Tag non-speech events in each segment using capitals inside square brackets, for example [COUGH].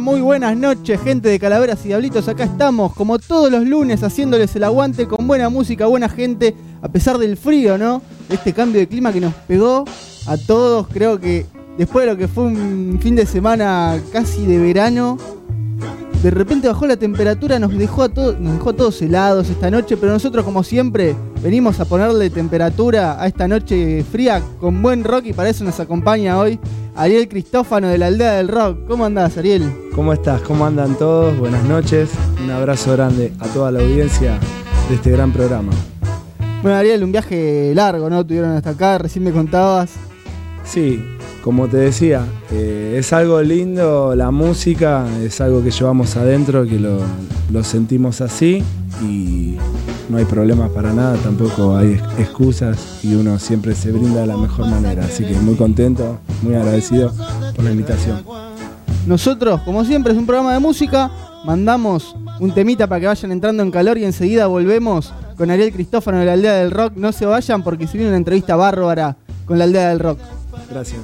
muy buenas noches, gente de Calaveras y Diablitos. Acá estamos, como todos los lunes, haciéndoles el aguante con buena música, buena gente, a pesar del frío, ¿no? Este cambio de clima que nos pegó a todos. Creo que después de lo que fue un fin de semana casi de verano, de repente bajó la temperatura, nos dejó a, todos, nos dejó todos helados esta noche, pero nosotros, como siempre, venimos a ponerle temperatura a esta noche fría con buen rock y para eso nos acompaña hoy Ariel Cristófano de la Aldea del Rock. ¿Cómo andás, Ariel? ¿Cómo estás? ¿Cómo andan todos? Buenas noches. Un abrazo grande a toda la audiencia de este gran programa. Bueno, Ariel, un viaje largo, ¿no? Tuvieron hasta acá, recién me contabas. Sí, como te decía, eh, es algo lindo la música, es algo que llevamos adentro, que lo, lo sentimos así y no hay problemas para nada, tampoco hay ex- excusas y uno siempre se brinda de la mejor manera. Así que muy contento, muy agradecido por la invitación. Nosotros, como siempre, es un programa de música. Mandamos un temita para que vayan entrando en calor y enseguida volvemos con Ariel Cristófano de la Aldea del Rock. No se vayan porque se viene una entrevista bárbara con la Aldea del Rock. Gracias.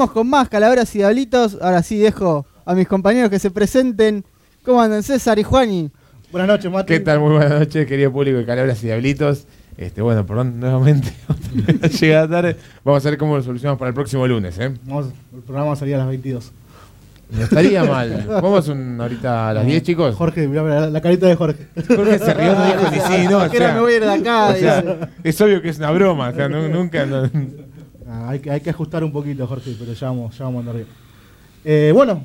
Seguimos con más calaveras y diablitos. Ahora sí dejo a mis compañeros que se presenten. ¿Cómo andan César y Juani? Buenas noches, Mati. ¿Qué tal? Muy buenas noches, querido público de Calabras y Diablitos. Este, bueno, perdón nuevamente, [LAUGHS] llega tarde. Vamos a ver cómo lo solucionamos para el próximo lunes, ¿eh? Vamos, el programa salía a las 22. No estaría mal. Vamos un, ahorita a las 10, chicos. Jorge, mirá la, la carita de Jorge. Jorge se rió, no dijo ni sí, no. [LAUGHS] o ¿A qué hora sea, me voy a ir de acá? o sea, Dice. es obvio que es una broma, o sea, no- nunca. no- Ah, hay, que, hay que ajustar un poquito, Jorge, pero ya vamos, ya vamos a andar bien. Eh, bueno,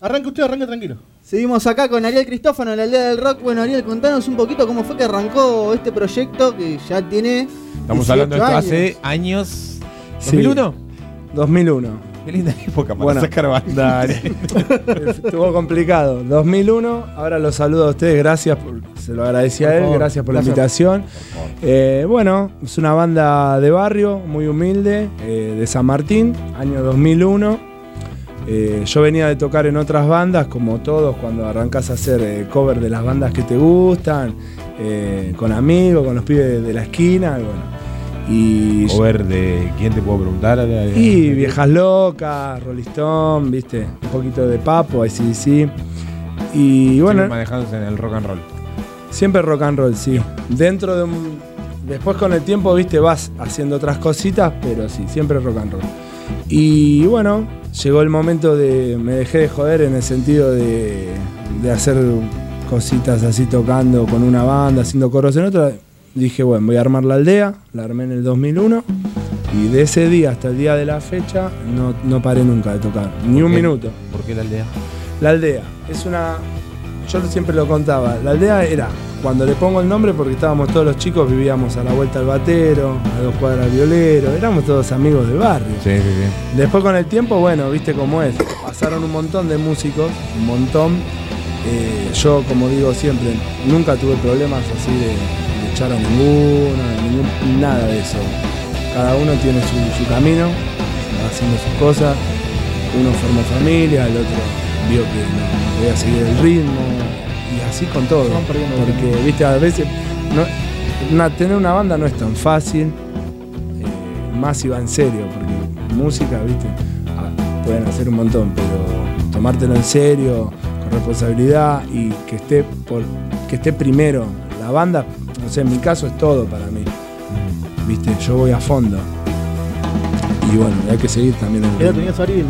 arranque usted, arranque tranquilo. Seguimos acá con Ariel Cristófano en la aldea del rock. Bueno, Ariel, contanos un poquito cómo fue que arrancó este proyecto que ya tiene. Estamos 18 hablando de esto años. hace años. Sí. ¿2001? 2001. Qué linda [LAUGHS] época para Bueno, sacar. [LAUGHS] Estuvo complicado. 2001. Ahora los saludo a ustedes. Gracias. Por, se lo agradecí a él. favor. Gracias por Gracias. la invitación. Eh, bueno, es una banda de barrio muy humilde eh, de San Martín, año 2001. Eh, yo venía de tocar en otras bandas, como todos, cuando arrancas a hacer eh, cover de las bandas que te gustan, eh, con amigos, con los pibes de, de la esquina. Bueno, y O ver de quién te puedo preguntar. y Viejas Locas, Rolling Stone, viste, un poquito de Papo, ACDC. Y Siempre bueno, manejándose en el rock and roll. siempre rock and roll, sí. Dentro de un. Después con el tiempo, viste, vas haciendo otras cositas, pero sí, siempre rock and roll. Y bueno, llegó el momento de. Me dejé de joder en el sentido de, de hacer cositas así tocando con una banda, haciendo coros en otra. Dije, bueno, voy a armar la aldea, la armé en el 2001 y de ese día hasta el día de la fecha no, no paré nunca de tocar, ni un qué? minuto. ¿Por qué la aldea? La aldea es una. Yo siempre lo contaba. La aldea era cuando le pongo el nombre porque estábamos todos los chicos, vivíamos a la vuelta al batero, a dos cuadras al violero, éramos todos amigos del barrio. Sí, sí, sí. Después con el tiempo, bueno, viste cómo es. Pasaron un montón de músicos, un montón. Eh, yo, como digo siempre, nunca tuve problemas así de, de echar a ninguno, ningún- nada de eso. Cada uno tiene su, su camino, va haciendo sus cosas. Uno formó familia, el otro vio que no podía seguir el ritmo. Y así con todo. Porque, viste, a veces no- una- tener una banda no es tan fácil eh, más si va en serio, porque música, viste, ah, pueden hacer un montón, pero tomártelo en serio, con responsabilidad y que esté por, que esté primero la banda, no sé, en mi caso es todo para mí. Viste, yo voy a fondo. Y bueno, hay que seguir también el ¿Qué edad tenías en?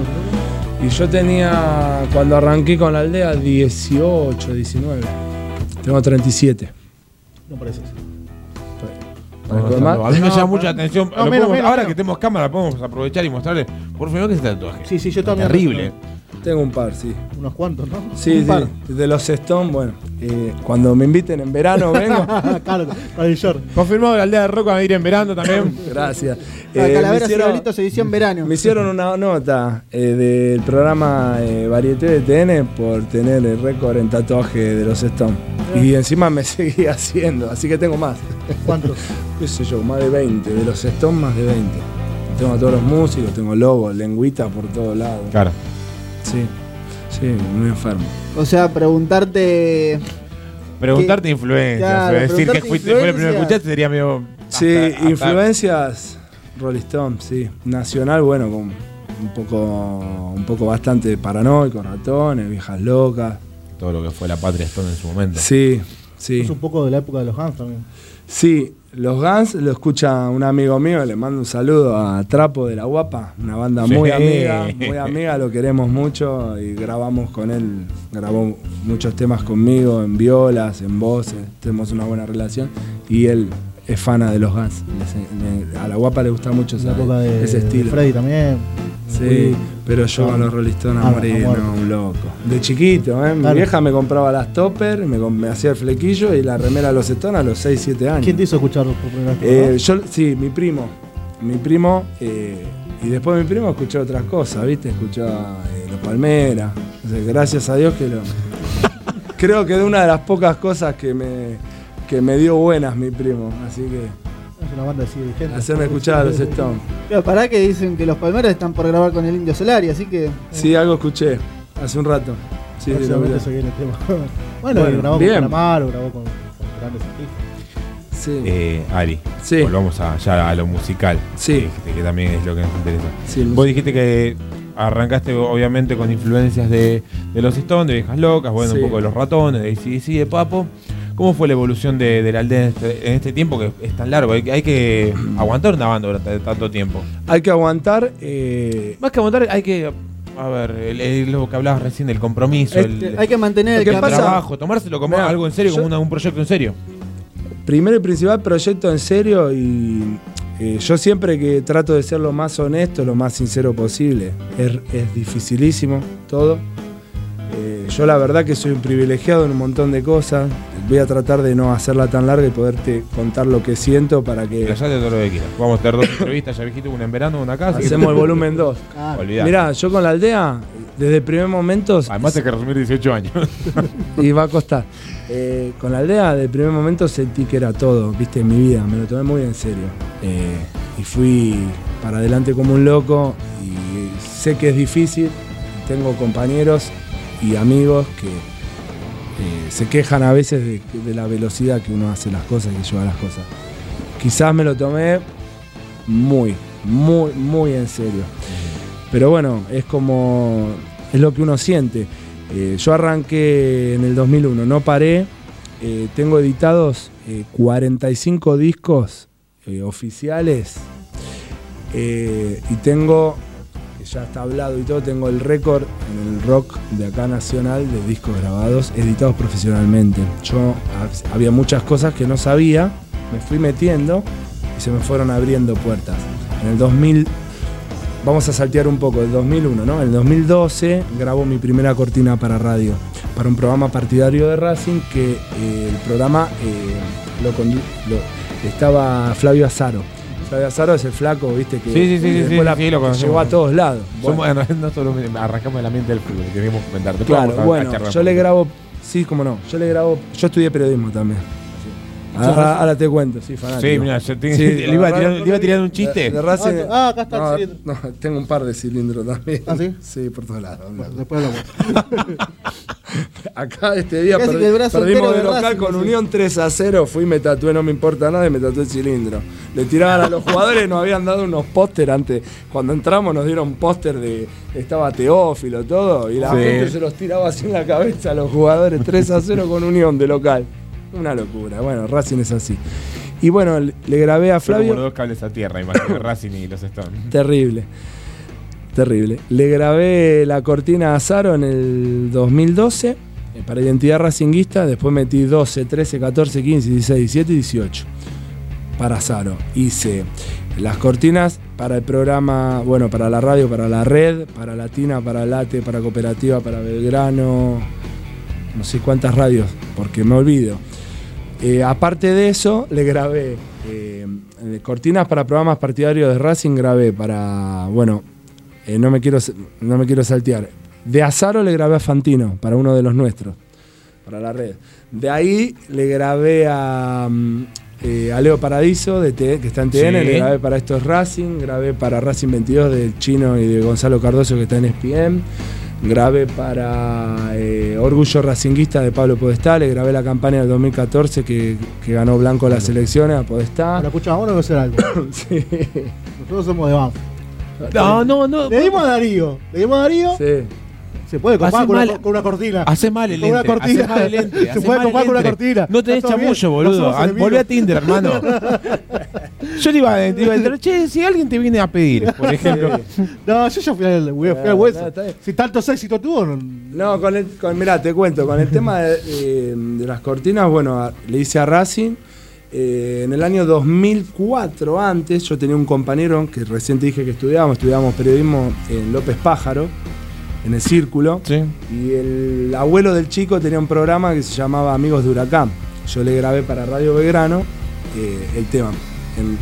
Y yo tenía, cuando arranqué con la aldea, 18, 19. Tengo 37. No parece. Vamos ¿Algo a mí me llama mucha atención. Ahora que tenemos cámara, podemos aprovechar y mostrarle. Por favor, ¿qué es este tatuaje? Sí, sí, yo también. Terrible. Tengo un par, sí. Unos cuantos, ¿no? Sí, Un sí, par. de los Stone, bueno, eh, cuando me inviten en verano vengo. [LAUGHS] claro, con el short. Confirmado la aldea de Roca va a ir en verano también. [LAUGHS] Gracias. La Eh, me, Calaveras y hicieron, Diablitos edición verano. me hicieron una nota eh, del programa eh, Varieté de TN por tener el récord en tatuaje de los Stone. Y encima me [LAUGHS] seguí haciendo, así que tengo más. ¿Cuántos? qué sé yo, más de 20, de los Stones más de 20. Tengo a todos los músicos, tengo logos, lengüitas por todos lados. Claro. Sí, sí, muy enfermo. O sea, preguntarte. Preguntarte influencias. Claro, es decir, que fuiste, fue el primero que escuchaste sería medio. Sí, hasta- hasta- influencias Rolling Stone, sí. Nacional, bueno, con un poco, un poco bastante paranoico, ratones, viejas locas. Todo lo que fue la Patria Stone en su momento. Sí, sí. Es un poco de la época de los Guns también. Sí, los Guns lo escucha un amigo mío, le mando un saludo a Trapo de la Guapa, una banda muy Sí. amiga, muy amiga, lo queremos mucho y grabamos con él, grabó muchos temas conmigo en violas, en voces, tenemos una buena relación y él es fana de los Guns. A la Guapa le gusta mucho esa- de, ese de estilo. Freddy también. Sí, pero yo Ah, a los Rolling Stones ah, a morir, a muerte. no, un loco. De chiquito, ¿eh? Mi vieja me compraba las topper, me, hacía el flequillo y la remera de los Stones a los 6, 7 años. ¿Quién te hizo escuchar por primera vez? Eh, yo, sí, mi primo. Mi primo, eh, y después mi primo escuchó otras cosas, ¿viste? Escuchó eh, Los Palmeras. Gracias a Dios que lo. [LAUGHS] Creo que de una de las pocas cosas que me, que me dio buenas mi primo. Así que Es una banda así vigente. hacerme escuchar a los Stones. Claro, pará que dicen que los Palmeras están por grabar con el Indio Solari, así que. Sí, algo escuché hace un rato. Sí, sí, lo viene el tema. [LAUGHS] bueno, Bueno, grabó bien. con Calamaro, grabó con, con grandes artistas. Sí. Eh, Ari, Sí. volvamos a, ya a lo musical. Sí. Que, dijiste que también es lo que nos interesa. Sí, Vos dijiste que arrancaste obviamente con influencias de, de los Stones, de Viejas Locas, bueno, Sí. un poco de los ratones, de ACDC, de Papo. ¿Cómo fue la evolución de, de la aldea en este, en este tiempo que es tan largo? Hay, que- hay que aguantar una banda durante tanto tiempo. Hay que aguantar. eh, Más que aguantar, hay que. A ver, el- el- lo que hablabas recién del compromiso, Este, el, Hay que mantener el que pasa- trabajo, tomárselo como algo en serio, yo- como una- un proyecto en serio. primero y principal proyecto en serio y eh, yo siempre que trato de ser lo más honesto, lo más sincero posible. Es, es dificilísimo todo. Eh, yo la verdad que soy un privilegiado en un montón de cosas. Voy a tratar de no hacerla tan larga y poderte contar lo que siento para que Callate todo lo que quieras. Vamos a tener dos entrevistas, ya dijiste, una en verano, una acá. que- hacemos el volumen 2. Ah. Mirá, yo con la aldea, desde el primer momento, Además hay que resumir 18 años. [LAUGHS] y va a costar. Eh, con la aldea, desde el primer momento sentí que era todo, viste, en mi vida, me lo tomé muy en serio. Eh, y fui para adelante como un loco y sé que es difícil, tengo compañeros y amigos que eh, se quejan a veces de, la velocidad que uno hace las cosas y que lleva las cosas. Quizás me lo tomé muy, muy, muy en serio. Pero bueno, es como. es lo que uno siente. Eh, yo arranqué en el 2001, no paré. Eh, tengo editados eh, 45 discos oficiales y tengo ya está hablado y todo, tengo el récord en el rock de acá nacional de discos grabados, editados profesionalmente. Yo ha- había muchas cosas que no sabía, me fui metiendo y se me fueron abriendo puertas. En el 2000, vamos a saltear un poco, el 2001, ¿no? En el 2012 grabo mi primera cortina para radio, para un programa partidario de Racing que eh, el programa eh, lo, lo- estaba Flavio Azaro. Flavio Azaro es el flaco, viste, que Sí, sí, sí, sí, después sí, la- sí, lo llegó a todos lados. Somos- Bueno, [LAUGHS] no solo arrancamos el ambiente del fútbol, queríamos comentar. Claro, vamos a- a bueno, yo le grabo, sí, como no, yo le grabo, yo estudié periodismo también. Ahora, ahora te cuento, sí, fanático. Sí, mira, yo te- Sí, [LAUGHS] le, iba tirar, verdad, le iba a tirar un chiste. De, de Racing- Ah, ah, acá está el cilindro. no, tengo un par de cilindros también. ¿Ah, sí? [LAUGHS] Sí, por todos lados. Después hablamos. [LAUGHS] Acá este día Casi perdi- perdimos entero de local Racing, con sí. Unión 3 a 0. Fui, me tatué, no me importa nada y me tatué el cilindro. Le tiraban a los jugadores, nos habían dado unos póster antes. Cuando entramos nos dieron póster de. Estaba Teófilo, todo. Y la Sí. gente se los tiraba así en la cabeza a los jugadores 3 a 0 con Unión de local. Una locura. Bueno, Racing es así. Y bueno, le grabé a Fue como Flavio. los dos cables a tierra, imagínate, [COUGHS] Racing y los Stones. Terrible. Terrible. Le grabé la cortina a Zaro en el 2012 eh, para Identidad Racinguista. Después metí 12, 13, 14, 15, 16, 17 y 18 para Zaro. Hice las cortinas para el programa, bueno, para la radio, para la red, para Latina, para Late, para Cooperativa, para Belgrano. No sé cuántas radios, porque me olvido. Eh, aparte de eso, le grabé eh, cortinas para programas partidarios de Racing, grabé para, bueno, eh, no, me quiero, no me quiero saltear. De Azaro le grabé a Fantino, para uno de los nuestros, para la red. De ahí le grabé a, mm, eh, a Leo Paradiso, de T- que está en TN, Sí. le grabé para Estos Racing, grabé para Racing 22 del Chino y de Gonzalo Cardoso, que está en SPM. Grabé para eh, Orgullo Racinguista de Pablo Podestá, le grabé la campaña del 2014 que, que ganó Blanco las elecciones a Podestá. Ahora escucha, vamos a hacer algo. [COUGHS] Sí. Nosotros somos de Banff. No, no, no. Le dimos a Darío. Le dimos a Darío. Sí. Se puede comprar con, mal- una, con una cortina. Hace mal el Con una lente. cortina. Mal el lente. Se puede comprar con una lente. cortina. No tenés chamullo, boludo. No Ah. Volvé a Tinder, hermano. [LAUGHS] Yo le iba, a- te iba a decir, che, si alguien te viene a pedir, por ejemplo. No, yo ya fui al, hueso. bien. si tantos éxitos tuvo, no- No, con el, con, mirá, te cuento, con el tema de, eh, de las cortinas, bueno, le hice a Racing. Eh, en el año 2004, antes, yo tenía un compañero que recién te dije que estudiábamos, estudiábamos periodismo en López Pájaro, en el Círculo. Sí. Y el abuelo del chico tenía un programa que se llamaba Amigos de Huracán. Yo le grabé para Radio Belgrano eh, el tema. En-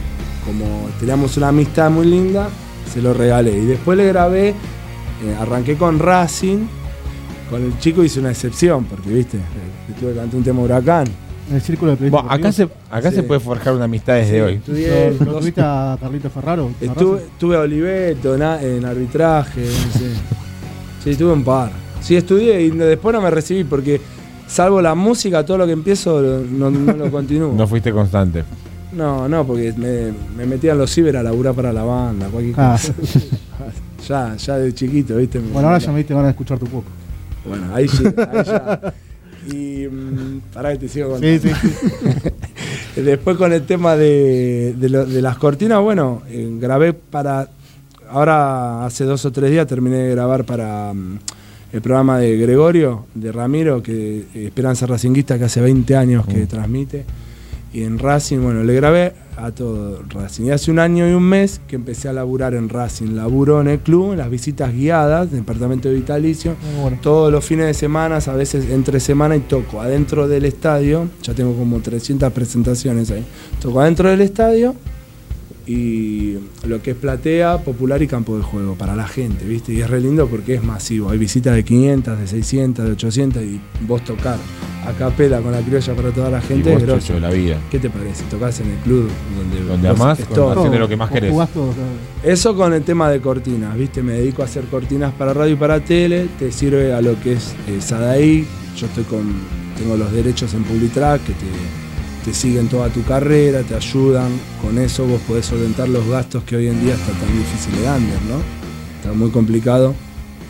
como teníamos una amistad muy linda, se lo regalé. Y después le grabé, eh, arranqué con Racing. Con el chico hice una excepción, porque viste, le tuve que cantar un tema Huracán. En el círculo de periodismo. Bueno, acá se, acá Sí. se puede forjar una amistad desde hoy. Estudié ¿Lo, lo dos- tuviste a Carlito Ferraro? ¿A Estuve, estuve a Oliveto na- en arbitraje, no sé. Sí, tuve un par. Sí, estudié y no- después no me recibí porque, salvo la música, todo lo que empiezo no, no lo continúo. No fuiste constante. No, no, porque me, me metían los ciber a laburar para la banda, cualquier Ah. cosa. ya, ya de chiquito, ¿viste? Bueno, ahora ya me diste ganas de escuchar tu poco. Bueno, ahí, sí, ahí ya. Y mm, pará que te sigo contando. Sí, [LAUGHS] sí. Después con el tema de, de lo- de las cortinas, bueno, eh, grabé para... Ahora hace dos o tres días terminé de grabar para mm, el programa de Gregorio, de Ramiro, que eh, Esperanza Racinguista, que hace 20 años que transmite. Y en Racing, bueno, le grabé a todo Racing. Y hace un año y un mes que empecé a laburar en Racing. Laburo en el club, en las visitas guiadas, departamento de vitalicio. Bueno. Todos los fines de semana, a veces entre semana y toco adentro del estadio. Ya tengo como 300 presentaciones ahí. Toco adentro del estadio y lo que es platea, popular y campo de juego para la gente, ¿viste? Y es re lindo porque es masivo. Hay visitas de 500, de 600, de 800 y vos tocar a capela con la criolla para toda la Y gente vos, es grosso. chocho de la vida. ¿Qué te parece? Tocás en el club donde, Donde vos amás, con- haciendo lo que más Vos querés. jugás todo, claro. Eso con el tema de cortinas, ¿viste? Me dedico a hacer cortinas para radio y para tele, te sirve a lo que es eh, Sadaí, yo estoy con, tengo los derechos en Publitrack que te, te siguen toda tu carrera, te ayudan, con eso vos podés solventar los gastos que hoy en día está tan difícil de under, ¿no? Está muy complicado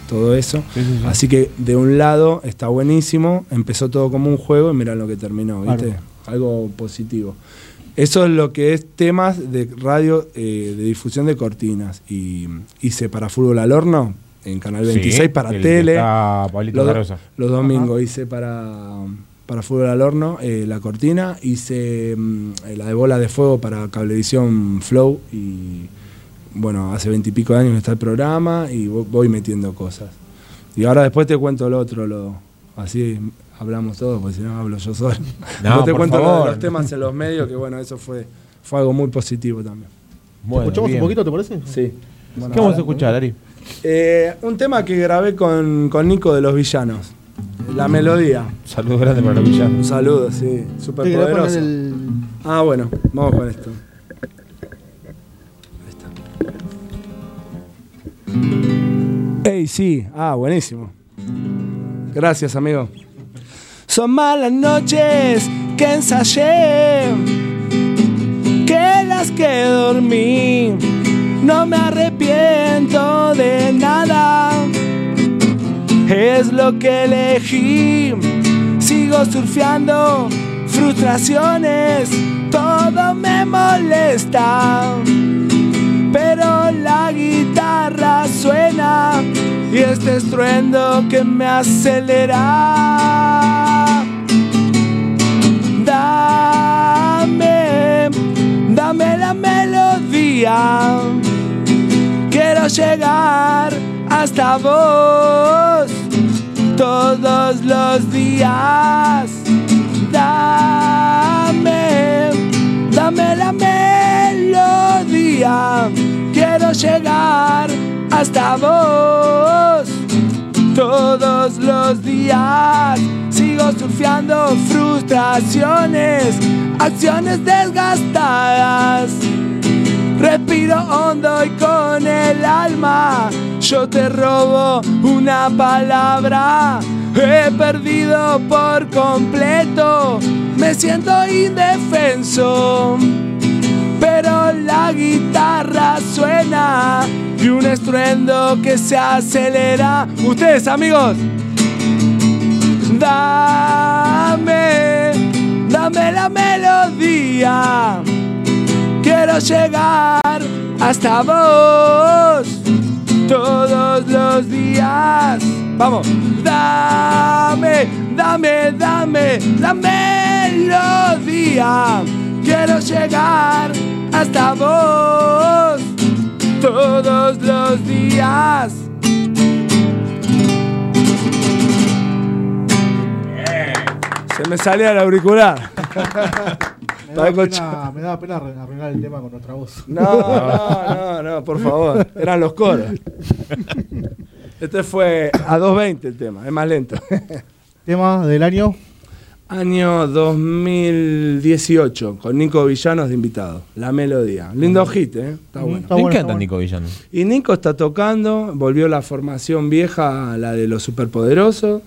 todo eso. Sí, sí, sí. Así que de un lado está buenísimo, empezó todo como un juego y mirá lo que terminó, ¿viste? Claro. Algo positivo. Eso es lo que es temas de radio eh, de difusión de cortinas. Y hice para Fútbol al Horno en Canal 26 Sí, para tele. Los, los domingos hice para, para Fútbol al Horno eh, la cortina. Hice mm, eh, la de bola de fuego para Cablevisión Flow. Y bueno, hace veintipico de años que está el programa y vo- voy metiendo cosas. Y ahora después te cuento lo otro, lo, así hablamos todos, porque si no hablo yo solo. No, [LAUGHS] Después te por cuento lo de favor. los temas en los medios, que bueno, eso fue, fue algo muy positivo también. Bueno, ¿Escuchamos bien. un poquito, te parece? Sí. ¿Qué vamos a escuchar, Ari? Eh, un tema que grabé con, con Nico de los Villanos. La melodía. Saludos grandes para villanos. Un saludo, sí. Súper poner poderoso. el- Ah, bueno, vamos con esto. Ahí está. Ey, sí. Ah, buenísimo. Gracias, amigo. Son malas noches que ensayé, que las que dormí. No me arrepiento de nada. Es lo que elegí. Sigo surfeando frustraciones. Todo me molesta. Pero la guitarra suena y este estruendo que me acelera. Dame, dame la melodía. Quiero llegar hasta vos todos los días. Dame, dame la melodía. Quiero llegar hasta vos todos los días. Sigo surfeando frustraciones, acciones desgastadas. Respiro hondo y con el alma yo te robo una palabra. He perdido por completo, me siento indefenso. Pero la guitarra suena y un estruendo que se acelera. Ustedes amigos, dame, dame la melodía. Quiero llegar hasta vos todos los días. Vamos, dame, dame, dame la melodía. Quiero llegar hasta vos todos los días. Se me salía el auricular. [LAUGHS] Me daba, pena, me daba pena el tema con nuestra voz. No, no, no, no, por favor. Eran los coros. Este fue a 2.20 el tema, es más lento. Tema del año. Año 2018, con Nico Villanos de invitado. La melodía. Lindo hit, ¿eh? Está bueno. está Me bueno, encanta está Nico Villano. Y Nico está tocando, volvió la formación vieja, la de los superpoderosos,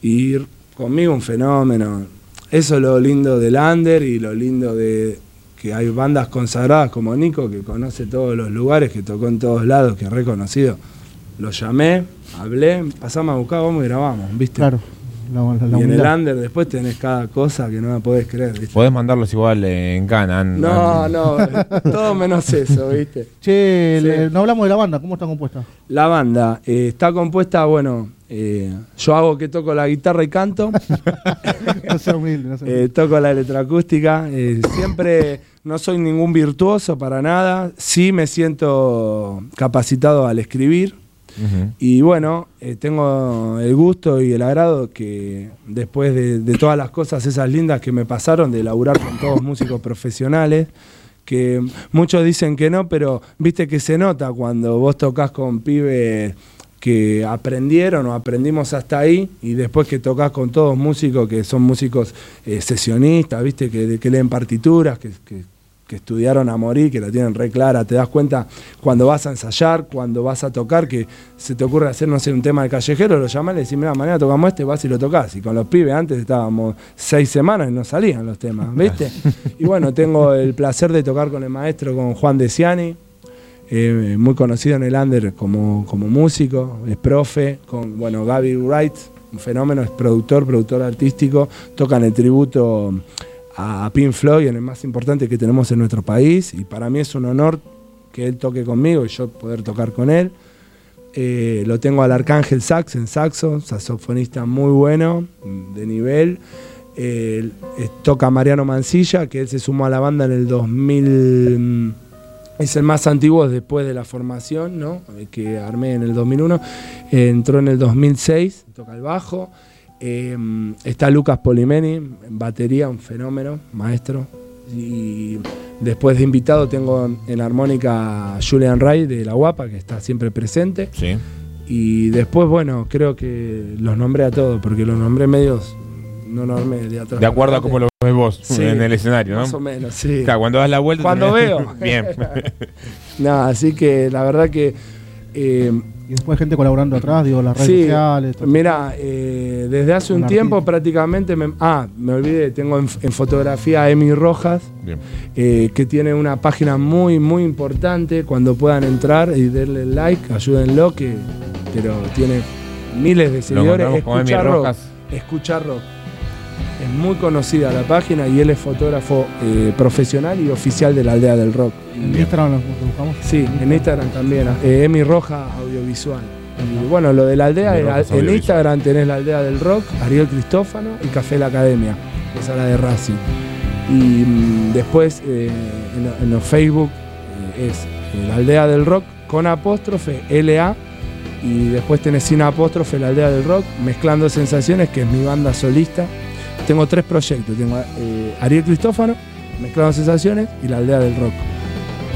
y conmigo un fenómeno. Eso es lo lindo del under y lo lindo de que hay bandas consagradas como Nico, que conoce todos los lugares, que tocó en todos lados, que es reconocido. Lo llamé, hablé, pasamos a buscar, vamos y grabamos, ¿viste? Claro. La, la- la y en el under después tenés cada cosa que no la podés creer, ¿viste? Podés mandarlos igual en Canan. No, no, [LAUGHS] todo menos eso, ¿viste? Che, Sí. le- no hablamos de la banda, ¿cómo está compuesta? La banda eh, está compuesta, bueno, eh, yo hago que toco la guitarra y canto, [LAUGHS] No sea humilde, no sea humilde. eh, toco la electroacústica, eh, siempre no soy ningún virtuoso para nada, sí me siento capacitado al escribir. Y bueno, eh, tengo el gusto y el agrado que después de, de todas las cosas esas lindas que me pasaron, de laburar con todos músicos profesionales, que muchos dicen que no, pero viste que se nota cuando vos tocas con pibes que aprendieron o aprendimos hasta ahí y después que tocas con todos músicos que son músicos eh, sesionistas, viste que, que leen partituras, que, que- que estudiaron a morir, que la tienen re clara, te das cuenta cuando vas a ensayar, cuando vas a tocar, que se te ocurre hacer, no sé, un tema de callejero, lo llamás y le decís, mira, mañana tocamos este, vas y lo tocas. Y con los pibes antes estábamos seis semanas y no salían los temas, ¿viste? [LAUGHS] y bueno, tengo el placer de tocar con el maestro, con Juan Desiani, eh, muy conocido en el under como, como músico, es profe, con bueno, Gaby Wright, un fenómeno, es productor, productor artístico, toca en el tributo a Pink Floyd, en el más importante que tenemos en nuestro país, y para mí es un honor que él toque conmigo y yo poder tocar con él. Eh, lo tengo al Arcángel Sax en saxo, saxofonista muy bueno, de nivel. Eh, eh, toca Mariano Mancilla, que él se sumó a la banda en el 2000. Es el más antiguo después de la formación, ¿no? Que armé en el 2001. Eh, entró en el 2006, toca el bajo. Eh, está Lucas Polimeni, en batería, un fenómeno, maestro. Y después de invitado tengo en armónica a Julian Ray de La Guapa, que está siempre presente. Sí. Y después, bueno, creo que los nombré a todos, porque los nombré medios, no normé de atrás. De acuerdo a cómo lo ves vos [LAUGHS] Sí, en el escenario, ¿no? Más o menos, sí. Cuando das la vuelta. Cuando tenés- veo. [LAUGHS] Bien. [LAUGHS] No, así que la verdad que... eh, Y después gente colaborando atrás, digo, las redes Sí, sociales. todo. mira, eh, desde hace un Un tiempo artista. prácticamente me, ah, me olvidé, tengo en, en fotografía a Emi Rojas, Bien. eh, que tiene una página muy, muy importante. Cuando puedan entrar y darle like, ayúdenlo, que, pero tiene miles de Lo seguidores. encontramos con Es muy conocida la página y él es fotógrafo eh, profesional y oficial de la aldea del rock. En Instagram lo, buscamos. Sí, en Instagram también. eh, Emi Roja Audiovisual. Y bueno, lo de la aldea, en-. Instagram tenés la aldea del rock, Ariel Cristófano y Café La Academia, que es la de Racing. Y mm, después eh, en, en los Facebook eh, es la aldea del rock con apóstrofe LA. Y después tenés sin apóstrofe la aldea del rock, mezclando sensaciones, que es mi banda solista. Tengo tres proyectos. Tengo eh, Ariel Cristófano, Mezclando Sensaciones y la aldea del rock.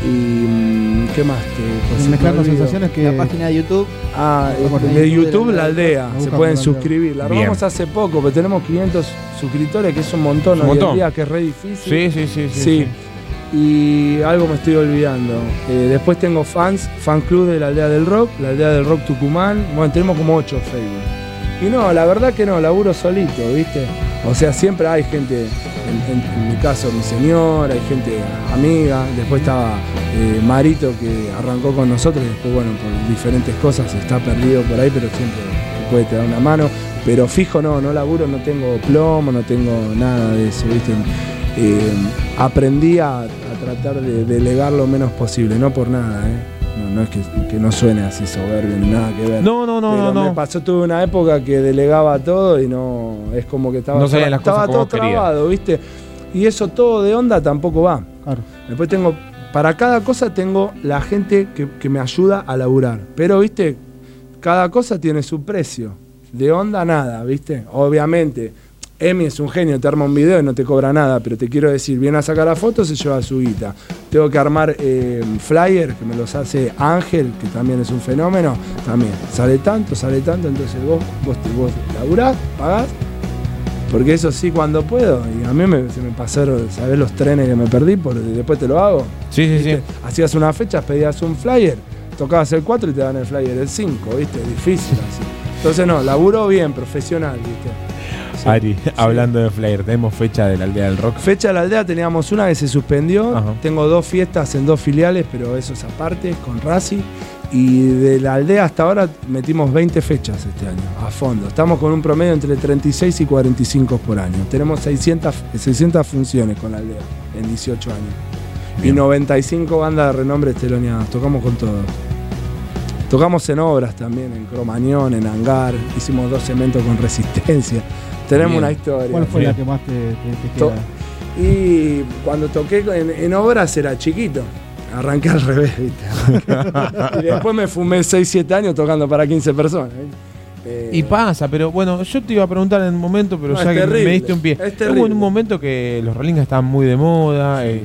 Y mm, qué más que pues, Mezclando se me sensaciones que. La página de YouTube. Ah, este, en de YouTube la aldea, se pueden suscribir. La Bien. robamos hace poco, pero tenemos 500 suscriptores, que es un montón Un hoy en montón. día, que es re difícil. Sí, sí, sí. sí, Sí. Y algo me estoy olvidando. Eh, después tengo fans, fan club de la aldea del rock, la aldea del rock Tucumán. Bueno, tenemos como 8 Facebook. Y no, la verdad que no, laburo solito, ¿viste? O sea, siempre hay gente, en, mi caso mi señora, hay gente amiga, después estaba eh, Marito que arrancó con nosotros y después, bueno, por diferentes cosas está perdido por ahí, pero siempre puede te dar una mano. Pero fijo no, no laburo, no tengo plomo, no tengo nada de eso, ¿viste? Eh, aprendí a, a tratar de delegar lo menos posible, no por nada, ¿eh? No, no es que, que no suene así soberbio ni nada que ver. No, no, no, Pero no. me no. pasó, tuve una época que delegaba todo y no. Es como que estaba, No las estaba cosas todo trabado, ¿viste? Y eso todo de onda tampoco va. Claro. Después tengo. Para cada cosa tengo la gente que, que me ayuda a laburar. Pero, ¿viste? Cada cosa tiene su precio. De onda nada, ¿viste? Obviamente. Emi es un genio, te arma un video y no te cobra nada, pero te quiero decir, viene a sacar la foto, se lleva su guita. Tengo que armar eh, flyer, que me los hace Ángel, que también es un fenómeno, también. Sale tanto, sale tanto, entonces vos, vos, te- vos laburás, pagás, porque eso sí cuando puedo. Y a mí me, se me pasaron, ¿sabés los trenes que me perdí? Por, después te lo hago. Sí, sí, sí. Hacías una fecha, pedías un flyer, tocabas el 4 y te dan el flyer el 5, ¿viste? Difícil así. Entonces no, laburo bien, profesional, ¿viste? Sí. Ari, [LAUGHS] hablando de Flyer, tenemos fecha de la aldea del rock. Fecha de la aldea teníamos una que se suspendió. Ajá. Tengo dos fiestas en dos filiales, pero eso es aparte, con Racing. Y de la aldea hasta ahora metimos 20 fechas este año, a fondo. Estamos con un promedio entre 36 y 45 por año. Tenemos 600, 600 funciones con la aldea en 18 años. Bien. Y 95 bandas de renombre esteloneadas. Tocamos con todo. Tocamos en obras también, en Cromañón, en Hangar. Hicimos dos cementos con resistencia. Tenemos Bien. una historia. ¿Cuál fue Bien. la que más te, te- te To- queda? Y cuando toqué en, en obras era chiquito. Arranqué al revés, ¿viste? [LAUGHS] y después me fumé 6, 7 años tocando para 15 personas. ¿viste? Eh, Y pasa, pero bueno, yo te iba a preguntar en un momento, pero No, ya es que terrible, me diste un pie. es Hubo un momento que los Rolling estaban muy de moda, eh,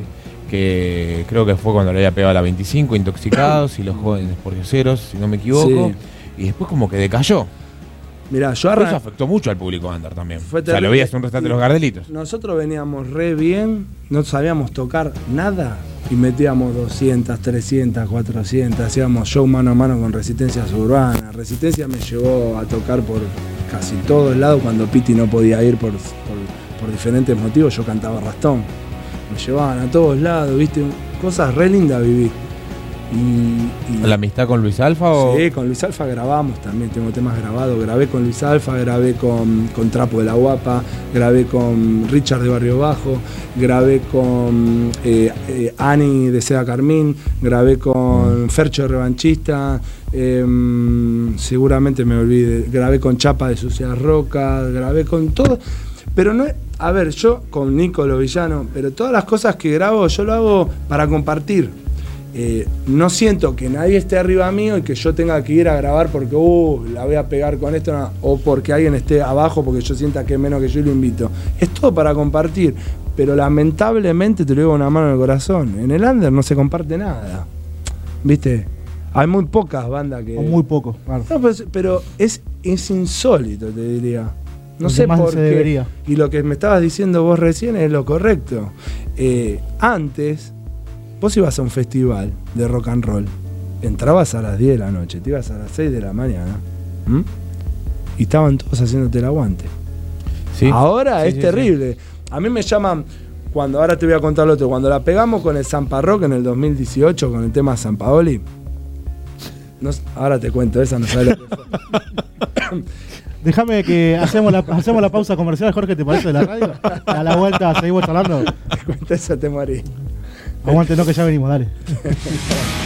que creo que fue cuando le había pegado a la 25, Intoxicados y los jóvenes por dioseros, si no me equivoco. Y después como que decayó. Mirá, yo Eso arranqué. afectó mucho al público under también. Fue o sea, lo veías en un restaurante de los Gardelitos. Nosotros veníamos re bien, no sabíamos tocar nada y metíamos 200, 300, 400, hacíamos show mano a mano con Resistencia Suburbana. Resistencia me llevó a tocar por casi todos lados cuando Piti no podía ir por, por, por diferentes motivos, yo cantaba Rastón. Me llevaban a todos lados, viste, cosas re lindas viví. Y, y- ¿La amistad con Luis Alfa o.? Sí, con Luis Alfa grabamos también, tengo temas grabados. Grabé con Luis Alfa, grabé con, con Trapo de la Guapa, grabé con Richard de Barrio Bajo, grabé con eh, eh, Ani de Seda Carmín, grabé con Fercho de Revanchista, em, seguramente me olvide, grabé con Chapa de Suciedad Roca, grabé con todo. Pero no es, a ver, yo con Nico Lo Villano, pero todas las cosas que grabo yo lo hago para compartir. Eh, no siento que nadie esté arriba mío y que yo tenga que ir a grabar porque uh, la voy a pegar con esto no, o porque alguien esté abajo porque yo sienta que es menos que yo y lo invito. Es todo para compartir, pero lamentablemente te lo digo una mano en el corazón. En el under no se comparte nada. ¿Viste? Hay muy pocas bandas que. O muy poco, claro. No, pues, pero es, es insólito, te diría. No sé por se qué. debería. Y lo que me estabas diciendo vos recién es lo correcto. Eh, antes, vos ibas a un festival de rock and roll, entrabas a las 10 de la noche, te ibas a las 6 de la mañana, ¿m? y estaban todos haciéndote el aguante. Sí. Ahora Sí, es sí, terrible. A mí me llaman, cuando ahora te voy a contar lo otro, cuando la pegamos con el Zampa Rock en el 2018, con el tema San Paoli. no ahora te cuento, esa no sabes lo que fue. [LAUGHS] Déjame que hacemos la, hacemos la pausa comercial, Jorge, ¿te parece de la radio? A la vuelta seguimos charlando. [LAUGHS] Esa, te morí. Aguante, no, que ya venimos, dale. [LAUGHS]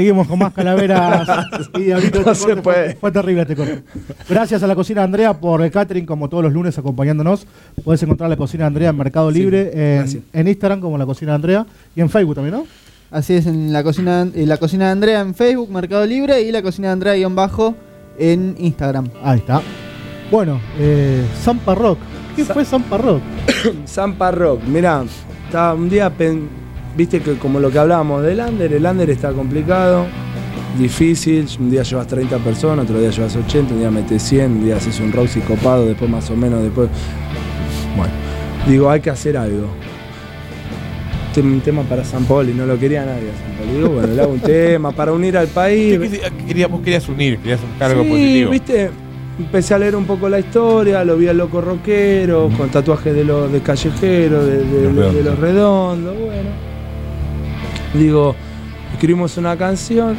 Seguimos con más calaveras [LAUGHS] y diablitos. No Este corte. Fue, fue terrible este corte. Gracias a la cocina Andrea por el catering, como todos los lunes, acompañándonos. Puedes encontrar la cocina Andrea en Mercado Libre, en, en Instagram como la cocina Andrea y en Facebook también, ¿no? Así es, en la cocina, en la cocina de Andrea en Facebook, Mercado Libre, y la cocina de Andrea guion bajo en Instagram. Ahí está. Bueno, eh, Zampa Rock. ¿Qué Sa- fue Zampa Rock? [COUGHS] Zampa Rock, mirá, estaba un día, pen- viste que como lo que hablábamos del under, el under está complicado, difícil, un día llevas 30 personas, otro día llevas 80, un día metes 100, un día haces un Roxy copado, después más o menos, después... Bueno, digo, hay que hacer algo. Este es un tema para San Poli, no lo quería nadie a San Poli. Digo, bueno, le hago un [LAUGHS] tema para unir al país. ¿Qué- qué- qué querías, vos querías unir, querías buscar algo Sí, positivo. viste, empecé a leer un poco la historia, lo vi al loco rockero, con tatuajes de los de callejero, de, de- Los de- de redondos. los redondos, bueno. Digo, escribimos una canción,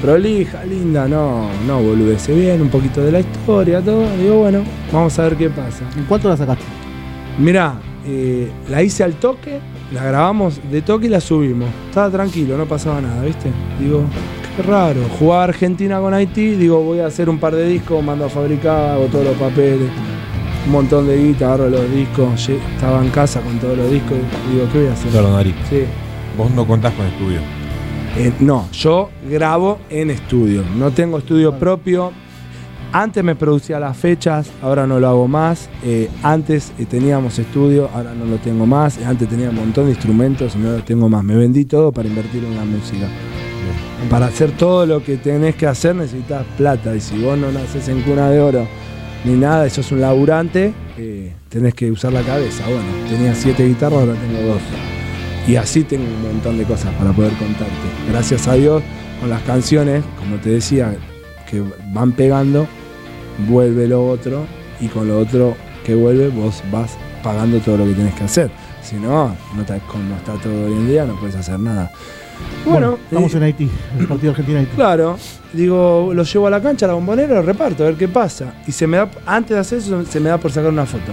prolija, linda, no, no boludece bien, un poquito de la historia, todo. Digo, bueno, vamos a ver qué pasa. ¿En cuánto la sacaste? Mirá, eh, la hice al toque, la grabamos de toque y la subimos. Estaba tranquilo, no pasaba nada, ¿viste? Digo, qué raro. Jugaba Argentina con Haití, digo, voy a hacer un par de discos, mando a fabricar, hago todos los papeles, un montón de guita, agarro los discos. Estaba en casa con todos los discos, digo, ¿qué voy a hacer? Claro, nariz. Sí. Vos no contás con estudio. Eh, no, yo grabo en estudio. No tengo estudio propio. Antes me producía las fechas, ahora no lo hago más. Eh, antes eh, teníamos estudio, ahora no lo tengo más. Antes tenía un montón de instrumentos y no lo tengo más. Me vendí todo para invertir en la música. Para hacer todo lo que tenés que hacer necesitas plata. Y si vos no naces en cuna de oro ni nada, sos un laburante, tenés que usar la cabeza. Bueno, tenía siete guitarras, ahora tengo dos. Y así tengo un montón de cosas para poder contarte. Gracias a Dios, con las canciones, como te decía, que van pegando, vuelve lo otro, y con lo otro que vuelve, vos vas pagando todo lo que tenés que hacer. Si no, no está, como está todo hoy en día, no puedes hacer nada. Bueno, estamos eh, en Haití, el partido Argentina-Haití. Claro, digo, lo llevo a la cancha, a la bombonera, lo reparto, a ver qué pasa. Y se me da, antes de hacer eso, se me da por sacar una foto.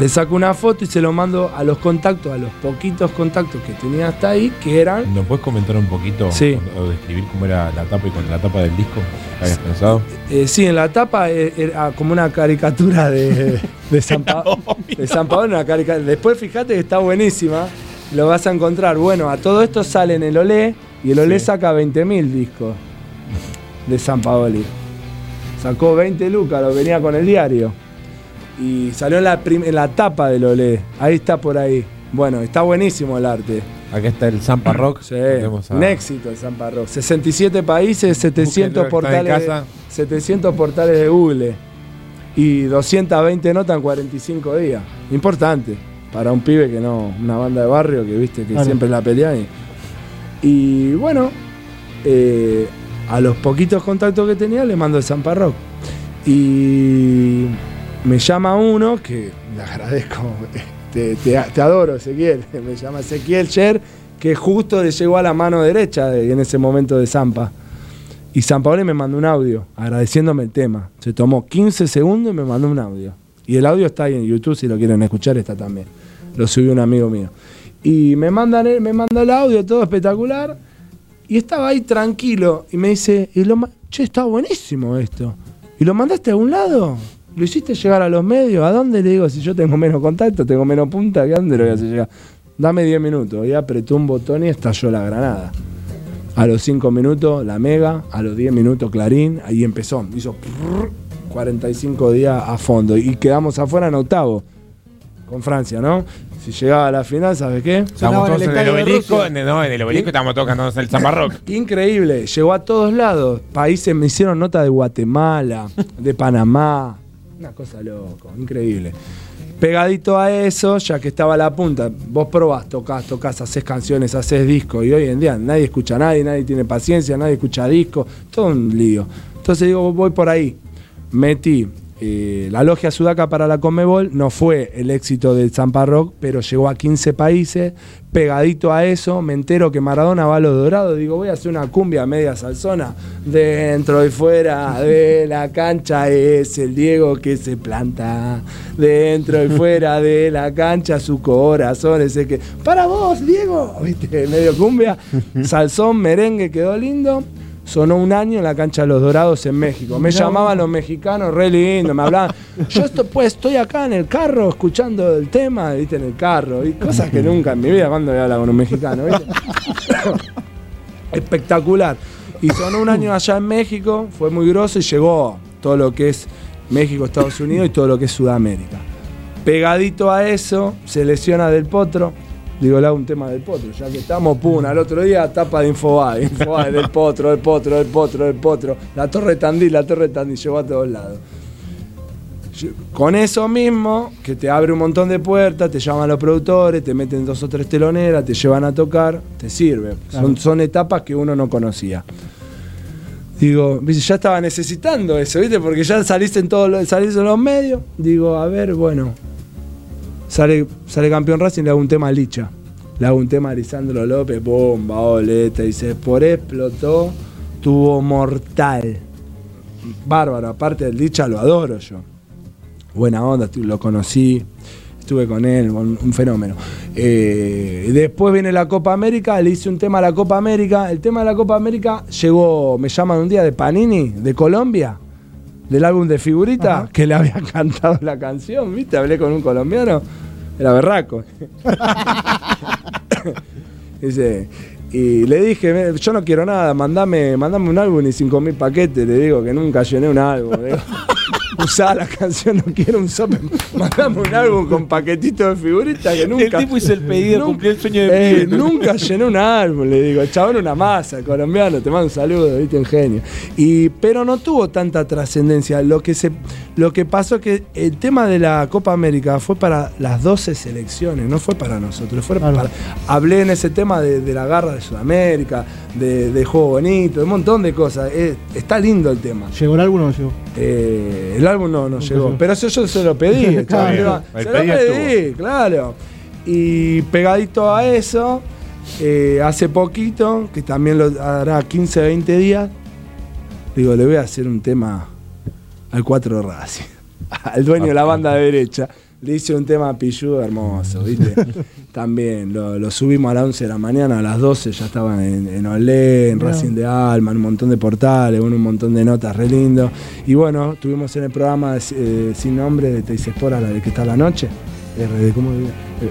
Le saco una foto y se lo mando a los contactos, a los poquitos contactos que tenía hasta ahí, que eran. ¿Nos puedes comentar un poquito Sí. o describir cómo era la tapa y contra la tapa del disco habías pensado? eh, sí, en la tapa eh, era como una caricatura de, [LAUGHS] de San, Pa- de San una carica- Después fíjate que está buenísima, lo vas a encontrar. Bueno, a todo esto sale en el Olé y el Olé Sí. saca 20.000 discos de San Paoli. Sacó 20 lucas, lo venía con el diario. Y salió en la, en la tapa del Olé. Ahí está por ahí. Bueno, está buenísimo el arte. Acá está el Zampa Rock. Sí, a- un éxito el San Parro. 67 países, 700 Búsquenlo, está en portales, casa. 700 portales de Google y 220 notas en 45 días. Importante para un pibe que no, una banda de barrio que viste que Claro. siempre la pelea. Y, y bueno, eh, a los poquitos contactos que tenía le mando el San Rock. Y me llama uno que le agradezco, te, te- adoro Ezequiel, [LAUGHS] me llama Ezequiel Sher, que justo le llegó a la mano derecha de- en ese momento de Zampa. Y San Paolo me mandó un audio agradeciéndome el tema. Se tomó 15 segundos y me mandó un audio. Y el audio está ahí en YouTube, si lo quieren escuchar, está también. Lo subió un amigo mío. Y me mandan el- me manda el audio, todo espectacular. Y estaba ahí tranquilo. Y me dice, y che, está buenísimo esto. ¿Y lo mandaste a un lado? ¿Lo hiciste llegar a los medios? ¿A dónde le digo? Si yo tengo menos contacto, tengo menos punta, ¿a dónde lo voy a hacer llegar? Dame 10 minutos. Y apretó un botón y estalló la granada. A los 5 minutos la Mega, a los 10 minutos Clarín, ahí empezó. Hizo prrr, 45 días a fondo y quedamos afuera en octavo con Francia, ¿no? Si llegaba a la final, ¿sabes qué? Estábamos en el todos en el de obelisco, en, no, en el obelisco estábamos todos cantando el Zampa Rock. [LAUGHS] Increíble, llegó a todos lados. Países me hicieron nota de Guatemala, de Panamá. Una cosa loco, increíble. Pegadito a eso, ya que estaba a la punta, vos probás, tocas, tocas, haces canciones, haces discos, y hoy en día nadie escucha a nadie, nadie tiene paciencia, nadie escucha discos, todo un lío. Entonces digo, voy por ahí. Metí eh, la logia sudaca para la Conmebol no fue el éxito del Zampa Rock, pero llegó a 15 países. Pegadito a eso, me entero que Maradona va a. Digo, voy a hacer una cumbia media salsona. Dentro y fuera de la cancha es el Diego que se planta. Dentro y fuera de la cancha su corazón es el que. ¡Para vos, Diego! ¿Viste? Medio cumbia. Salsón, merengue, quedó lindo. Sonó un año en la cancha de los Dorados en México. Me llamaban los mexicanos, re lindo, me hablaban. [LAUGHS] Yo esto, pues, estoy acá en el carro escuchando el tema, viste, en el carro. Y cosas que nunca en mi vida cuando había hablado con un mexicano, ¿viste? [LAUGHS] Espectacular. Y sonó un año allá en México, fue muy grosso y llegó todo lo que es México, Estados Unidos y todo lo que es Sudamérica. Pegadito a eso, se lesiona del potro. Digo, le hago un tema del potro, ya que estamos, pum, al otro día tapa de Infobae, Infobae del potro, del potro, del potro, del potro. La torre Tandí, la torre Tandí, llegó a todos lados. Con eso mismo, que te abre un montón de puertas, te llaman los productores, te meten dos o tres teloneras, te llevan a tocar, te sirve. Son, son etapas que uno no conocía. Digo, ya estaba necesitando eso, ¿viste? Porque ya salís en todos los, salís en los medios. Digo, a ver, bueno. Sale, sale campeón Racing, le hago un tema a Licha. Le hago un tema a Lisandro López, bomba, oleta. Dice, por explotó, tuvo mortal. Bárbaro, aparte del Licha lo adoro yo. Buena onda, lo conocí, estuve con él, un, un fenómeno. Eh, después viene la Copa América, le hice un tema a la Copa América. El tema de la Copa América llegó, me llaman un día de Panini, de Colombia, del álbum de figurita, Ajá. que le había [LAUGHS] cantado la canción, ¿viste? Hablé con un colombiano, era berraco. [LAUGHS] Dice, y le dije, "Me- yo no quiero nada, mandame, mandame un álbum y 5.000 paquetes. Le digo que nunca llené un álbum. [LAUGHS] Usá la canción, no quiero un sope. Mandame un álbum con paquetitos de figuritas que nunca. El tipo hizo el pedido, nunca- cumplió el sueño de eh. Nunca llené un álbum, le digo. El chabón una masa, colombiano, te mando un saludo, viste, un genio. Y, pero no tuvo tanta trascendencia. Lo que se lo que pasó es que el tema de la Copa América fue para las 12 selecciones, no fue para nosotros. Fue para- hablé en ese tema de, de la garra de Sudamérica, de, de juego bonito, de un montón de cosas. Eh, está lindo el tema. ¿Llegó el álbum o no llegó? Eh, el álbum no, no llegó. Pero eso yo se lo pedí. [LAUGHS] Claro. se lo pedí, claro. Y pegadito a eso, eh, hace poquito, que también lo hará 15, 20 días, digo, le voy a hacer un tema al 4 de Racing, [LAUGHS] al dueño de la banda de derecha. Le hice un tema a Pichu hermoso, ¿viste? [LAUGHS] También lo, lo subimos a las 11 de la mañana, a las 12 ya estaban en, en Olé, en. Racing de Alma, en un montón de portales, un montón de notas re lindo. Y bueno, tuvimos en el programa eh, sin nombre de Te Espora, la de que está la noche. R- ¿cómo el,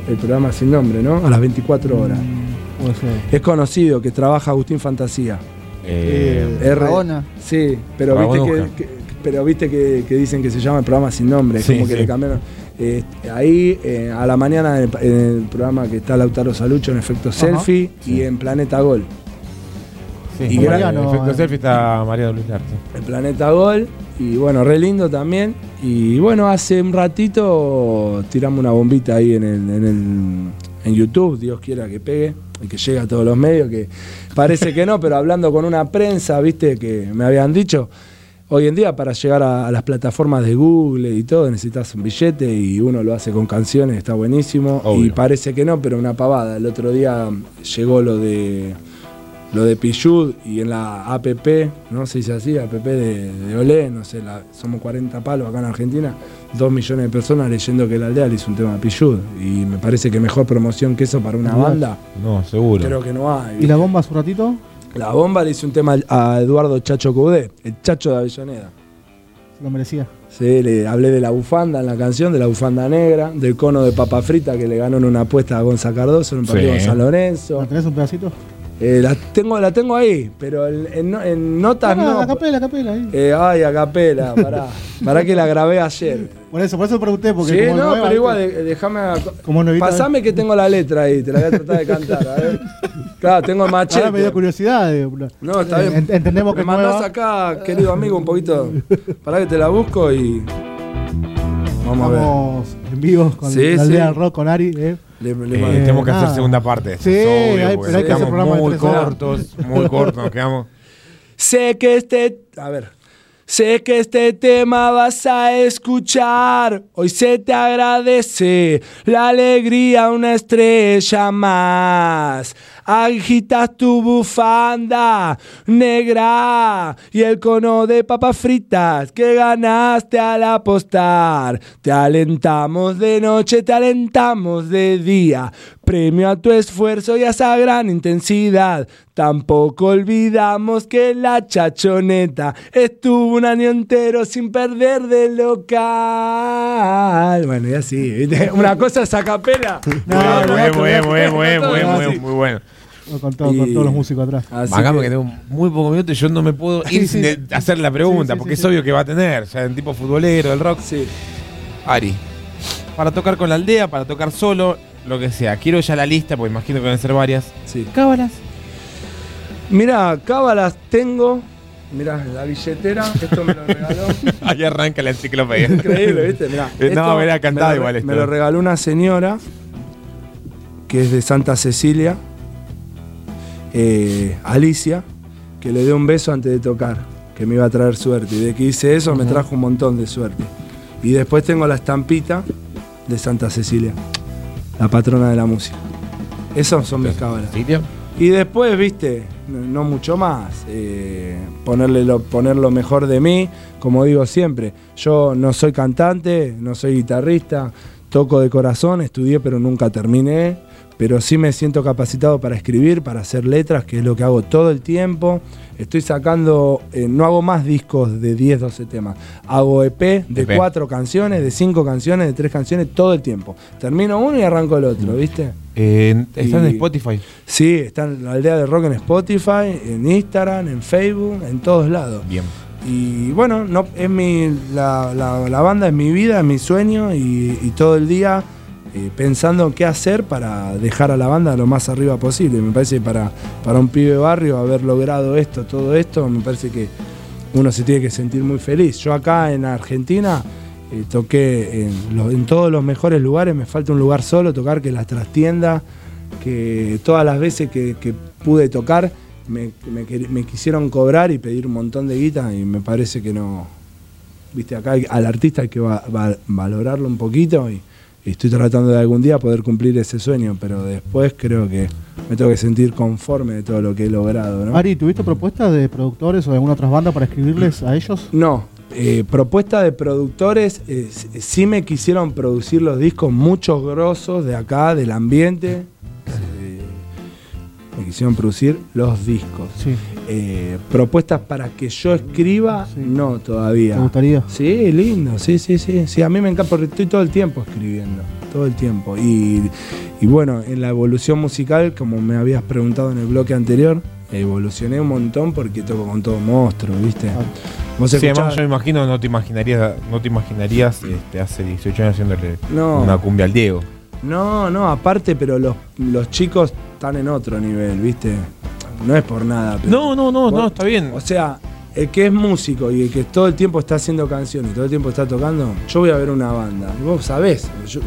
el programa sin nombre, ¿no? A las 24 horas. Mm. Es conocido que trabaja Agustín Fantasía. Eh, R- Rabona. Sí, pero Rabona viste, que, pero viste que, que dicen que se llama el programa sin nombre, es Sí, como que sí. le cambiaron. Eh, ahí eh, a la mañana en el, en el programa que está Lautaro Salucho en Efecto Selfie y en Planeta Gol. sí, y en Mariano, efecto eh. selfie está María Luis Larte. En Planeta Gol y bueno, re lindo también. Y bueno, hace un ratito tiramos una bombita ahí en, el, en, el- en YouTube, Dios quiera que pegue y que llegue a todos los medios, que parece que no, [LAUGHS] pero hablando con una prensa, viste, que me habían dicho, hoy en día para llegar a, a las plataformas de Google y todo necesitas un billete y uno lo hace con canciones, está buenísimo. Obvio. Y parece que no, pero una pavada. El otro día llegó lo de lo de Pillud y en la APP, ¿no? Se dice así, APP de, de Olé, no sé, la- somos 40 palos acá en Argentina, dos millones de personas leyendo que la aldea le hizo un tema a Pillud. Y me parece que mejor promoción que eso para una banda, No, seguro. creo que no hay. ¿Y la bomba hace un ratito? La bomba le hizo un tema a Eduardo Chacho Cudé, el Chacho de Avellaneda. Se lo merecía. Sí, le hablé de la bufanda en la canción, de la bufanda negra, del cono de papa frita que le ganó en una apuesta a Gonza Cardoso en un partido Sí. con San Lorenzo. ¿La tenés un pedacito? Eh, la, tengo, la tengo ahí, pero en, en no- en notas no. a capela, a capela. ahí. Eh, ay, a capela, pará. pará que la grabé ayer. Por eso, por eso pregunté, porque Sí, como no, nueva, pero igual, déjame. Como Pasame que tengo la letra ahí, te la voy a tratar de cantar. A ver. Claro, tengo el machete. Ahora me dio curiosidad. No, está eh, bien. ent- entendemos que Me mandás nueva. acá, querido amigo, un poquito. Pará que te la busco y. Vamos, a ver. En vivo con Sí, la sí. aldea del rock con Ari. eh. Le- le Eh, tenemos que hacer nada. segunda parte. Sí, es obvio, hay- pero hay que hacer muy cortos, muy cortos, nos quedamos. Sé que este. A ver. Sé que este tema vas a escuchar. Hoy se te agradece la alegría, una estrella más. Agitas tu bufanda negra y el cono de papas fritas que ganaste al apostar. Te alentamos de noche, te alentamos de día. Premio a tu esfuerzo y a esa gran intensidad. Tampoco olvidamos que la chachoneta estuvo un año entero sin perder de local. Bueno, y así. Una cosa es a capela. No, Muy muy muy muy muy bueno. Con, todo- con Y- todos los músicos atrás. Acá me que- quedó muy poco minutos y yo no me puedo [LAUGHS] ir Sí, sin hacer la pregunta, Sí, sí, porque sí, es sí. obvio que va a tener, sea, en tipo futbolero, del rock. Sí. Ari, para tocar con la aldea, para tocar solo, lo que sea. Quiero ya la lista, porque imagino que van a ser varias. Sí. Cábalas. Mira, cábalas tengo. Mira, la billetera, esto me lo regaló. [LAUGHS] Ahí arranca la enciclopedia. Increíble, ¿viste? Mirá, Eh, no, esto mirá, cantaba igual esto. Me lo regaló una señora que es de Santa Cecilia, eh, Alicia, que le dio un beso antes de tocar, que me iba a traer suerte. Y de que hice eso me trajo un montón de suerte. Y después tengo la estampita de Santa Cecilia, la patrona de la música. Esos son mis cábalas. Y después, viste, no, no mucho más. eh, ponerle lo, poner lo mejor de mí. Como digo siempre, yo no soy cantante, no soy guitarrista, toco de corazón, estudié pero nunca terminé. Pero sí me siento capacitado para escribir, para hacer letras, que es lo que hago todo el tiempo. Estoy sacando, eh, no hago más discos de 10, 12 temas. Hago EP de EP. 4 canciones, de 5 canciones, de 3 canciones, todo el tiempo. Termino uno y arranco el otro, ¿viste? Eh, están en Spotify. Sí, está en la aldea de rock en Spotify, en Instagram, en Facebook, en todos lados. Bien. Y bueno, no, es mi, la, la- la banda es mi vida, es mi sueño y, y todo el día eh, pensando qué hacer para dejar a la banda lo más arriba posible. Me parece que para, para un pibe barrio haber logrado esto, todo esto, me parece que uno se tiene que sentir muy feliz. Yo acá en Argentina eh, toqué en, todos los mejores lugares, me falta un lugar solo, tocar que es la trastienda, que todas las veces que, pude tocar me, me quisieron cobrar y pedir un montón de guita y me parece que no. Viste, acá al artista hay que va- va- valorarlo un poquito y estoy tratando de algún día poder cumplir ese sueño, pero después creo que me tengo que sentir conforme de todo lo que he logrado, ¿no? Ari, ¿tuviste propuestas de productores o de alguna otra banda para escribirles a ellos? No, eh, propuesta de productores, eh, sí me quisieron producir los discos muchos grosos de acá, del ambiente. Quisieron producir los discos. Sí. Eh, propuestas para que yo escriba, Sí. no todavía. ¿Te gustaría? Sí, lindo, sí, sí, sí. Sí, a mí me encanta porque estoy todo el tiempo escribiendo, todo el tiempo. Y, y bueno, en la evolución musical, como me habías preguntado en el bloque anterior, evolucioné un montón porque toco con todo monstruo, ¿viste? Ah. Vos Sí, además yo me imagino, no te imaginarías, no te imaginarías este, hace 18 años haciéndole No. una cumbia al Diego. No, no, aparte, pero los, los chicos están en otro nivel, ¿viste? No es por nada. Pero, No, no, no, Vos- no, está bien. O sea, el que es músico y el que todo el tiempo está haciendo canciones todo el tiempo está tocando, yo voy a ver una banda. Y Vos sabés, yo-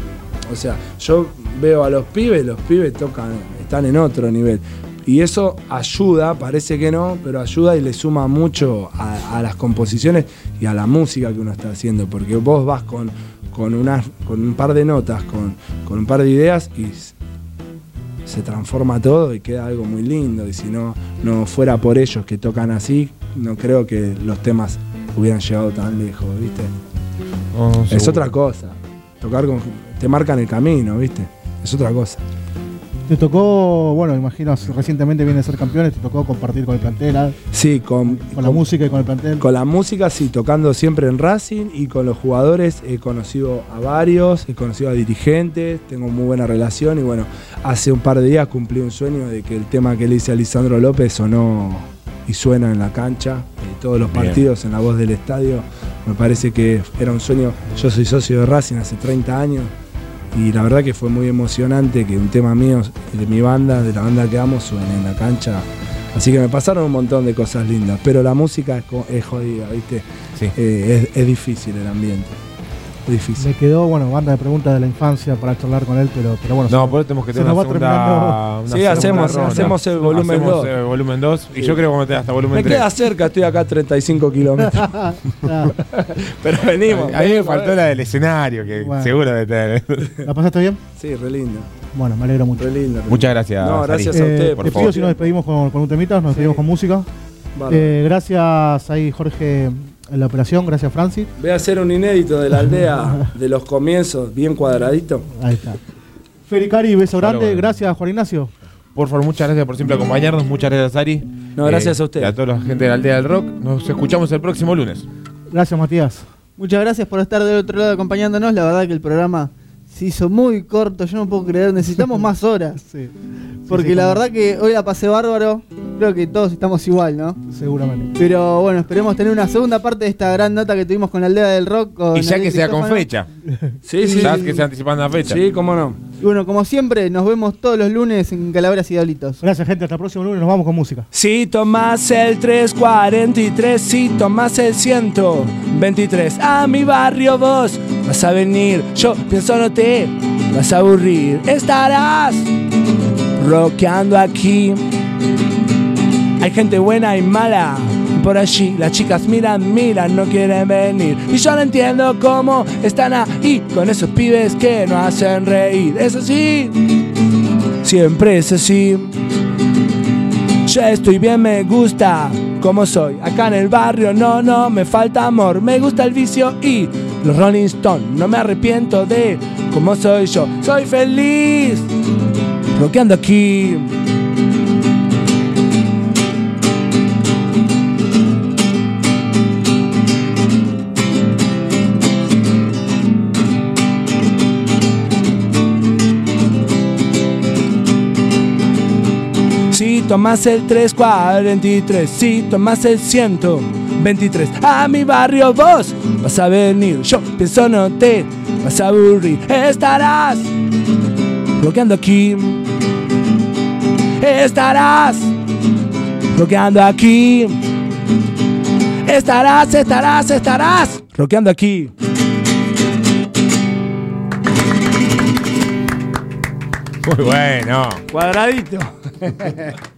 o sea, yo veo a los pibes, los pibes tocan, están en otro nivel. Y eso ayuda, parece que no, pero ayuda y le suma mucho a, a las composiciones y a la música que uno está haciendo. Porque vos vas con, con, unas- con un par de notas, con, con un par de ideas y se transforma todo y queda algo muy lindo. Y si no, no fuera por ellos que tocan así, no creo que los temas hubieran llegado tan lejos, ¿viste? No, Es otra cosa. Tocar con. te marcan el camino, ¿viste? Es otra cosa. Te tocó, bueno, imagino, recientemente viene a ser campeones, te tocó compartir con el plantel, ah, Sí, con, con la música y con el plantel. Con la música, sí, tocando siempre en Racing y con los jugadores he conocido a varios, he conocido a dirigentes, tengo muy buena relación y bueno, hace un par de días cumplí un sueño de que el tema que le hice a Lisandro López sonó y suena en la cancha, en todos los Bien. partidos, en la voz del estadio. Me parece que era un sueño, yo soy socio de Racing hace 30 años y la verdad que fue muy emocionante que un tema mío, de mi banda, de la banda que amo, suene en la cancha. Así que me pasaron un montón de cosas lindas, pero la música es, es jodida, ¿viste? Sí. Eh, es, es difícil el ambiente. Difícil. Me quedó, bueno, banda de preguntas de la infancia para charlar con él, pero, pero bueno. No, se- por eso tenemos que tener una segunda, una Sí, segunda hacemos- ronda. hacemos el volumen Hacemos dos. el volumen 2 y yo creo que vamos a meter hasta volumen Me 3. queda cerca, estoy acá a 35 kilómetros. [LAUGHS] [LAUGHS] Pero venimos. A mí me faltó la del escenario, que Bueno. seguro de tener. ¿La pasaste bien? Sí, re lindo. Bueno, me alegro mucho. Re lindo. re Muchas gracias. No, gracias a usted, Eh, por te favor. pido si nos despedimos con, con un temita, nos despedimos con música. Bárbaro. Eh, gracias ahí Jorge en la operación, gracias Francis. Voy a hacer un inédito de la aldea [LAUGHS] de los comienzos, bien cuadradito. Ahí está. Fericari, beso grande, gracias Juan Ignacio. Por favor, muchas gracias por siempre acompañarnos. Muchas gracias, Ari. No, gracias a usted. Y a toda la gente de la aldea del rock. Nos escuchamos el próximo lunes. Gracias Matías. Muchas gracias por estar del otro lado acompañándonos. La verdad que el programa se hizo muy corto. Yo no puedo creer. Necesitamos más horas. [LAUGHS] Sí, Porque sí, la como- verdad que hoy la pasé bárbaro. Creo que todos estamos igual, ¿no? seguramente. Pero bueno, esperemos tener una segunda parte de esta gran nota que tuvimos con la aldea del rock. con Y ya que sea con fecha. Sí, [LAUGHS] sí. Ya que se anticipan la fecha. Sí, cómo no. Y bueno, como siempre, nos vemos todos los lunes en Calaveras y Diablitos. Gracias gente, hasta el próximo lunes, nos vamos con música. Si tomas el 343, si tomas el 123, a mi barrio vos vas a venir. Yo pienso no te vas a aburrir. Estarás rockeando aquí. Hay gente buena y mala. Por allí las chicas miran, miran, no quieren venir. Y yo no entiendo cómo están ahí con esos pibes que no hacen reír. Es así, siempre es así. Ya estoy bien, me gusta como soy. Acá en el barrio no, no, me falta amor. Me gusta el vicio y los Rolling Stones. No me arrepiento de cómo soy yo. Soy feliz, rockeando aquí. Tomas el 343, si tomas el 123, a mi barrio vos vas a venir. Yo pienso no te vas a aburrir. Estarás rockeando aquí. Estarás rockeando aquí. Estarás, estarás, estarás rockeando aquí. Muy bueno. Cuadradito. [LAUGHS]